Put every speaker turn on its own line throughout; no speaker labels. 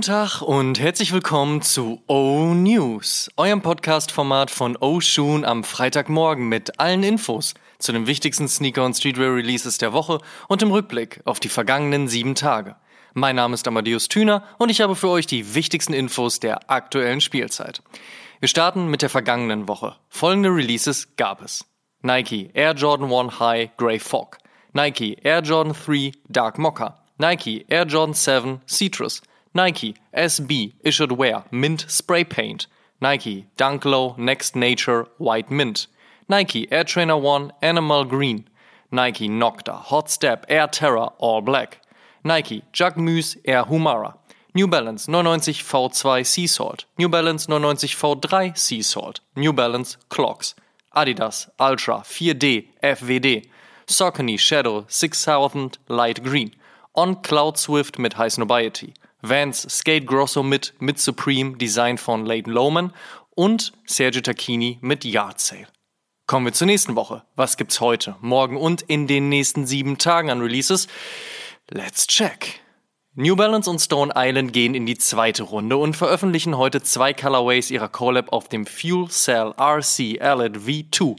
Guten Tag und herzlich willkommen zu O News, eurem Podcast-Format von O Shoon am Freitagmorgen mit allen Infos zu den wichtigsten Sneaker- und Streetwear-Releases der Woche und im Rückblick auf die vergangenen sieben Tage. Mein Name ist Amadeus Thüner und ich habe für euch die wichtigsten Infos der aktuellen Spielzeit. Wir starten mit der vergangenen Woche. Folgende Releases gab es. Nike Air Jordan 1 High Grey Fog, Nike Air Jordan 3 Dark Mocha, Nike Air Jordan 7 Citrus, Nike SB Issued Wear Mint Spray Paint, Nike Dunk Low Next Nature White Mint, Nike Air Trainer 1 Animal Green, Nike Nocta Hot Step Air Terra All Black, Nike Jagmuse Air Humara, New Balance 99 V2 Sea Salt, New Balance 99 V3 Sea Salt, New Balance Clocks, Adidas Ultra 4D FWD, Saucony Shadow 6000 Light Green, On Cloud Swift mit High Snobiety, Vans Skate Grosso mit mit Supreme Design von Leighton Lohman und Sergio Tacchini mit Yard Sale. Kommen wir zur nächsten Woche. Was gibt's heute, morgen und in den nächsten sieben Tagen an Releases? Let's check. New Balance und Stone Island gehen in die zweite Runde und veröffentlichen heute zwei Colorways ihrer Collab auf dem Fuel Cell RC Alid V2.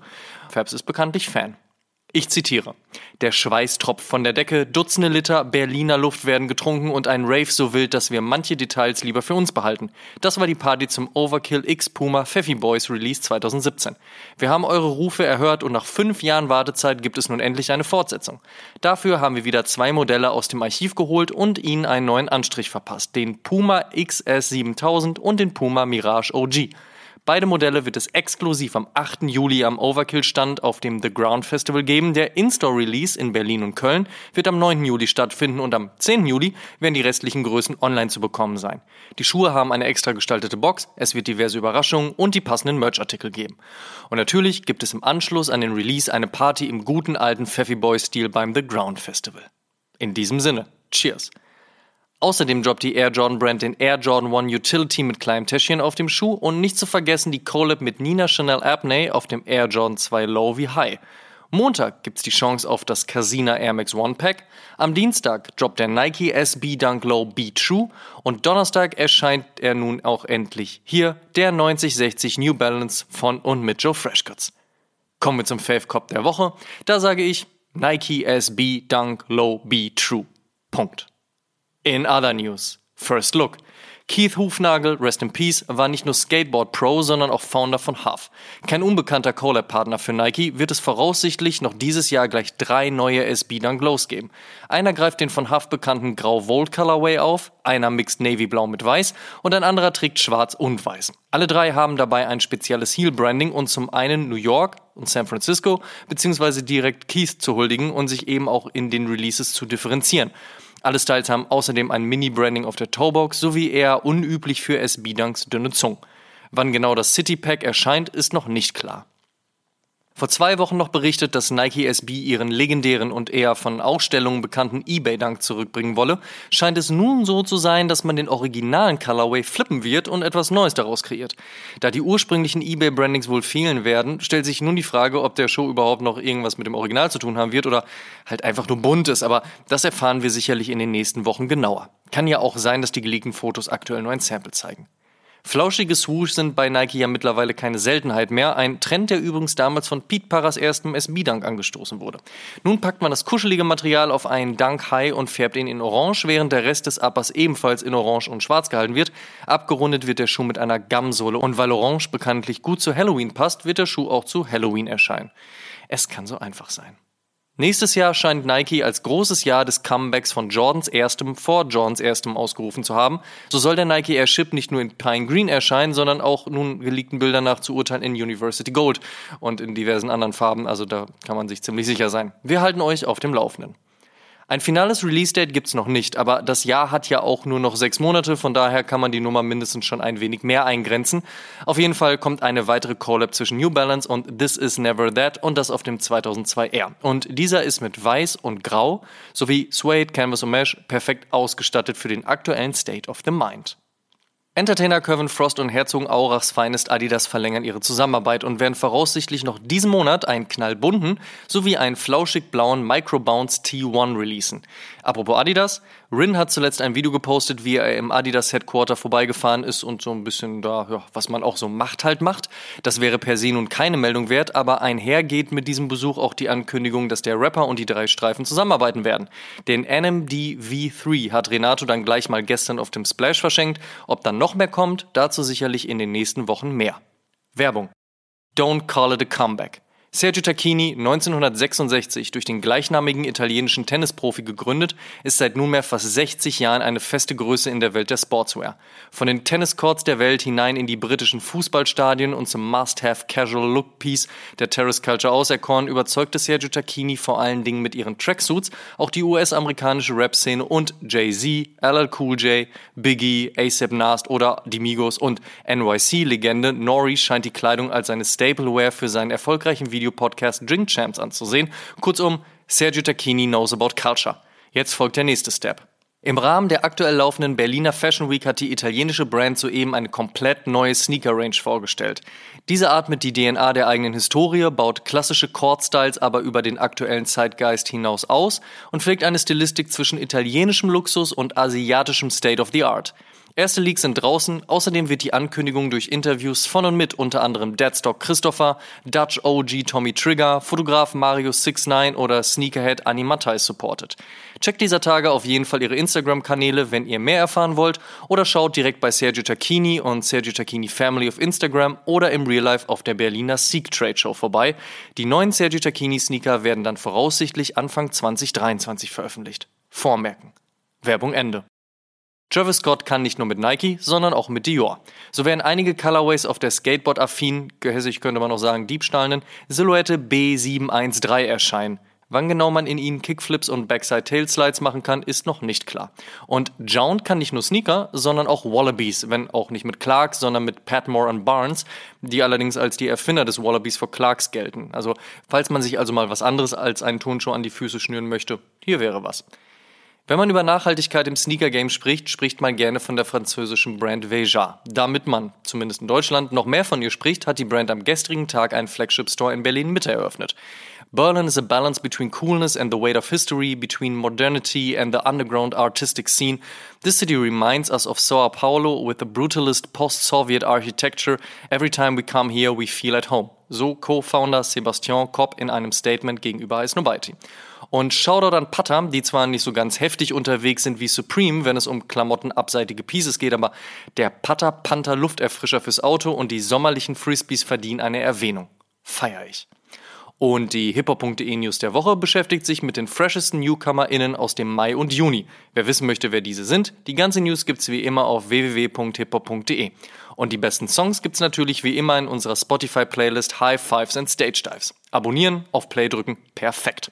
Fabs ist bekanntlich Fan. Ich zitiere. Der Schweiß tropft von der Decke, Dutzende Liter Berliner Luft werden getrunken und ein Rave so wild, dass wir manche Details lieber für uns behalten. Das war die Party zum Overkill X Puma Pfeffy Boys Release 2017. Wir haben eure Rufe erhört und nach fünf Jahren Wartezeit gibt es nun endlich eine Fortsetzung. Dafür haben wir wieder zwei Modelle aus dem Archiv geholt und ihnen einen neuen Anstrich verpasst. Den Puma XS 7000 und den Puma Mirage OG. Beide Modelle wird es exklusiv am 8. Juli am Overkill-Stand auf dem The Ground Festival geben. Der In-Store-Release in Berlin und Köln wird am 9. Juli stattfinden und am 10. Juli werden die restlichen Größen online zu bekommen sein. Die Schuhe haben eine extra gestaltete Box, es wird diverse Überraschungen und die passenden Merch-Artikel geben. Und natürlich gibt es im Anschluss an den Release eine Party im guten alten Pfeffy Boy-Stil beim The Ground Festival. In diesem Sinne, Cheers! Außerdem droppt die Air Jordan Brand den Air Jordan 1 Utility mit kleinem Täschchen auf dem Schuh und nicht zu vergessen die Collab mit Nina Chanel Abney auf dem Air Jordan 2 Low wie High. Montag gibt's die Chance auf das Casina Air Max One Pack. Am Dienstag droppt der Nike SB Dunk Low Beat Shoe und Donnerstag erscheint er nun auch endlich hier, der 9060 New Balance von und mit Joe Freshcuts. Kommen wir zum Fave Cop der Woche. Da sage ich Nike SB Dunk Low Be True. Punkt. In other news, first look. Keith Hufnagel, rest in peace, war nicht nur Skateboard Pro, sondern auch Founder von Huff. Kein unbekannter Collab-Partner für Nike wird es voraussichtlich noch dieses Jahr gleich drei neue SB Dunk Lows geben. Einer greift den von Huff bekannten Grau Volt Colorway auf, einer mixt Navy Blau mit Weiß und ein anderer trägt Schwarz und Weiß. Alle drei haben dabei ein spezielles Heel-Branding und zum einen New York und San Francisco beziehungsweise direkt Keith zu huldigen und sich eben auch in den Releases zu differenzieren. Alle Styles haben außerdem ein Mini-Branding auf der Toebox sowie eher unüblich für SB-Dunks dünne Zungen. Wann genau das City Pack erscheint, ist noch nicht klar. Vor zwei Wochen noch berichtet, dass Nike SB ihren legendären und eher von Ausstellungen bekannten eBay-Dunk zurückbringen wolle, scheint es nun so zu sein, dass man den originalen Colorway flippen wird und etwas Neues daraus kreiert. Da die ursprünglichen eBay-Brandings wohl fehlen werden, stellt sich nun die Frage, ob der Show überhaupt noch irgendwas mit dem Original zu tun haben wird oder halt einfach nur bunt ist, aber das erfahren wir sicherlich in den nächsten Wochen genauer. Kann ja auch sein, dass die geleakten Fotos aktuell nur ein Sample zeigen. Flauschige Swoosh sind bei Nike ja mittlerweile keine Seltenheit mehr. Ein Trend, der übrigens damals von Pete Parras erstem SB-Dunk angestoßen wurde. Nun packt man das kuschelige Material auf einen Dunk High und färbt ihn in Orange, während der Rest des Uppers ebenfalls in Orange und Schwarz gehalten wird. Abgerundet wird der Schuh mit einer Gamsohle und weil Orange bekanntlich gut zu Halloween passt, wird der Schuh auch zu Halloween erscheinen. Es kann so einfach sein. Nächstes Jahr scheint Nike als großes Jahr des Comebacks von Jordans erstem vor Jordans erstem ausgerufen zu haben. So soll der Nike Airship nicht nur in Pine Green erscheinen, sondern auch nun geleakten Bildern nach zu urteilen in University Gold und in diversen anderen Farben. Also da kann man sich ziemlich sicher sein. Wir halten euch auf dem Laufenden. Ein finales Release-Date gibt's noch nicht, aber das Jahr hat ja auch nur noch sechs Monate, von daher kann man die Nummer mindestens schon ein wenig mehr eingrenzen. Auf jeden Fall kommt eine weitere Collab zwischen New Balance und This Is Never That und das auf dem 2002R. Und dieser ist mit Weiß und Grau sowie Suede, Canvas und Mesh perfekt ausgestattet für den aktuellen State of the Mind. Entertainer Kevin Frost und Herzogenaurachs Feinest Adidas verlängern ihre Zusammenarbeit und werden voraussichtlich noch diesen Monat einen knallbunten sowie einen flauschig blauen Microbounce T1 releasen. Apropos Adidas, Rin hat zuletzt ein Video gepostet, wie er im Adidas Headquarter vorbeigefahren ist und so ein bisschen da, ja, was man auch so macht halt macht. Das wäre per se nun keine Meldung wert, aber einhergeht mit diesem Besuch auch die Ankündigung, dass der Rapper und die drei Streifen zusammenarbeiten werden. Den NMD V3 hat Renato dann gleich mal gestern auf dem Splash verschenkt. Ob dann noch mehr kommt, dazu sicherlich in den nächsten Wochen mehr. Werbung. Don't call it a comeback. Sergio Tacchini, 1966 durch den gleichnamigen italienischen Tennisprofi gegründet, ist seit nunmehr fast 60 Jahren eine feste Größe in der Welt der Sportswear. Von den Tenniscourts der Welt hinein in die britischen Fußballstadien und zum Must-Have Casual Look Piece der Terrace Culture auserkoren, überzeugte Sergio Tacchini vor allen Dingen mit ihren Tracksuits auch die US-amerikanische Rap-Szene und Jay-Z, LL Cool J, Biggie, ASAP Nast oder die Migos und NYC-Legende Nori scheint die Kleidung als seine Stapleware für seinen erfolgreichen Video Videopodcast Drink Champs anzusehen. Kurzum, Sergio Tacchini knows about culture. Jetzt folgt der nächste Step. Im Rahmen der aktuell laufenden Berliner Fashion Week hat die italienische Brand soeben eine komplett neue Sneaker-Range vorgestellt. Diese atmet die DNA der eigenen Historie, baut klassische Cord-Styles aber über den aktuellen Zeitgeist hinaus aus und pflegt eine Stilistik zwischen italienischem Luxus und asiatischem State of the Art. Erste Leaks sind draußen, außerdem wird die Ankündigung durch Interviews von und mit unter anderem Deadstock Christopher, Dutch OG Tommy Trigger, Fotograf Mario 69 oder Sneakerhead Annie Matthijs supported. Checkt dieser Tage auf jeden Fall ihre Instagram-Kanäle, wenn ihr mehr erfahren wollt, oder schaut direkt bei Sergio Tacchini und Sergio Tacchini Family auf Instagram oder im Real Life auf der Berliner Seek Trade Show vorbei. Die neuen Sergio Tacchini Sneaker werden dann voraussichtlich Anfang 2023 veröffentlicht. Vormerken. Werbung Ende. Travis Scott kann nicht nur mit Nike, sondern auch mit Dior. So werden einige Colorways auf der Skateboard-affinen, gehässig könnte man auch sagen diebstahlenden, Silhouette B713 erscheinen. Wann genau man in ihnen Kickflips und Backside Tailslides machen kann, ist noch nicht klar. Und Jound kann nicht nur Sneaker, sondern auch Wallabies, wenn auch nicht mit Clark, sondern mit Patmore und Barnes, die allerdings als die Erfinder des Wallabies for Clarks gelten. Also, falls man sich also mal was anderes als einen Turnschuh an die Füße schnüren möchte, hier wäre was. Wenn man über Nachhaltigkeit im Sneaker-Game spricht, spricht man gerne von der französischen Brand Veja. Damit man, zumindest in Deutschland, noch mehr von ihr spricht, hat die Brand am gestrigen Tag einen Flagship-Store in Berlin-Mitte eröffnet. Berlin is a balance between coolness and the weight of history, between modernity and the underground artistic scene. This city reminds us of Sao Paulo with the brutalist post-Soviet architecture. Every time we come here, we feel at home. So Co-Founder Sebastian Kopp in einem Statement gegenüber Nobody. Und Shoutout an Pata, die zwar nicht so ganz heftig unterwegs sind wie Supreme, wenn es um klamottenabseitige Pieces geht, aber der Pata Panther Lufterfrischer fürs Auto und die sommerlichen Frisbees verdienen eine Erwähnung. Feier ich. Und die hiphop.de News der Woche beschäftigt sich mit den freshesten NewcomerInnen aus dem Mai und Juni. Wer wissen möchte, wer diese sind, die ganze News gibt's wie immer auf www.hiphop.de. Und die besten Songs gibt's natürlich wie immer in unserer Spotify-Playlist High Fives and Stage Dives. Abonnieren, auf Play drücken, perfekt.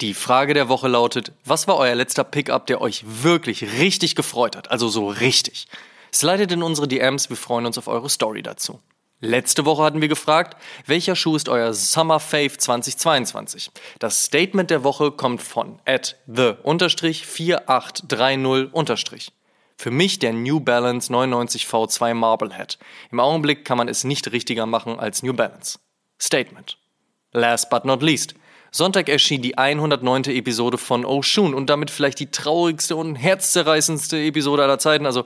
Die Frage der Woche lautet, was war euer letzter Pickup, der euch wirklich richtig gefreut hat? Also so richtig. Slidet in unsere DMs, wir freuen uns auf eure Story dazu. Letzte Woche hatten wir gefragt, welcher Schuh ist euer Summer Fave 2022? Das Statement der Woche kommt von at the-4830- Für mich der New Balance 99 V2 Marblehead. Im Augenblick kann man es nicht richtiger machen als New Balance. Statement. Last but not least. Sonntag erschien die 109. Episode von Oshun und damit vielleicht die traurigste und herzzerreißendste Episode aller Zeiten. Also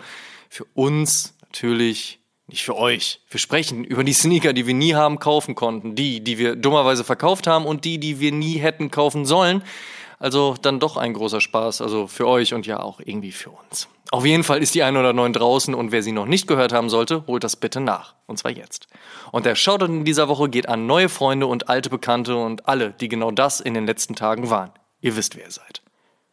für uns natürlich nicht für euch. Wir sprechen über die Sneaker, die wir nie haben kaufen konnten, die, die wir dummerweise verkauft haben und die, die wir nie hätten kaufen sollen. Also dann doch ein großer Spaß, also für euch und ja auch irgendwie für uns. Auf jeden Fall ist die 109 draußen und wer sie noch nicht gehört haben sollte, holt das bitte nach. Und zwar jetzt. Und der Shoutout in dieser Woche geht an neue Freunde und alte Bekannte und alle, die genau das in den letzten Tagen waren. Ihr wisst, wer ihr seid.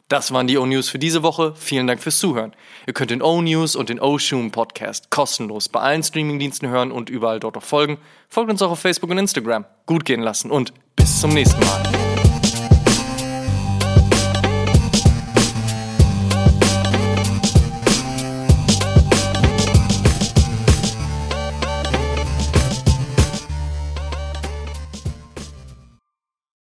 Das waren die O-News für diese Woche. Vielen Dank fürs Zuhören. Ihr könnt den O-News und den O-Shoom Podcast kostenlos bei allen Streamingdiensten hören und überall dort auch folgen. Folgt uns auch auf Facebook und Instagram. Gut gehen lassen und bis zum nächsten Mal.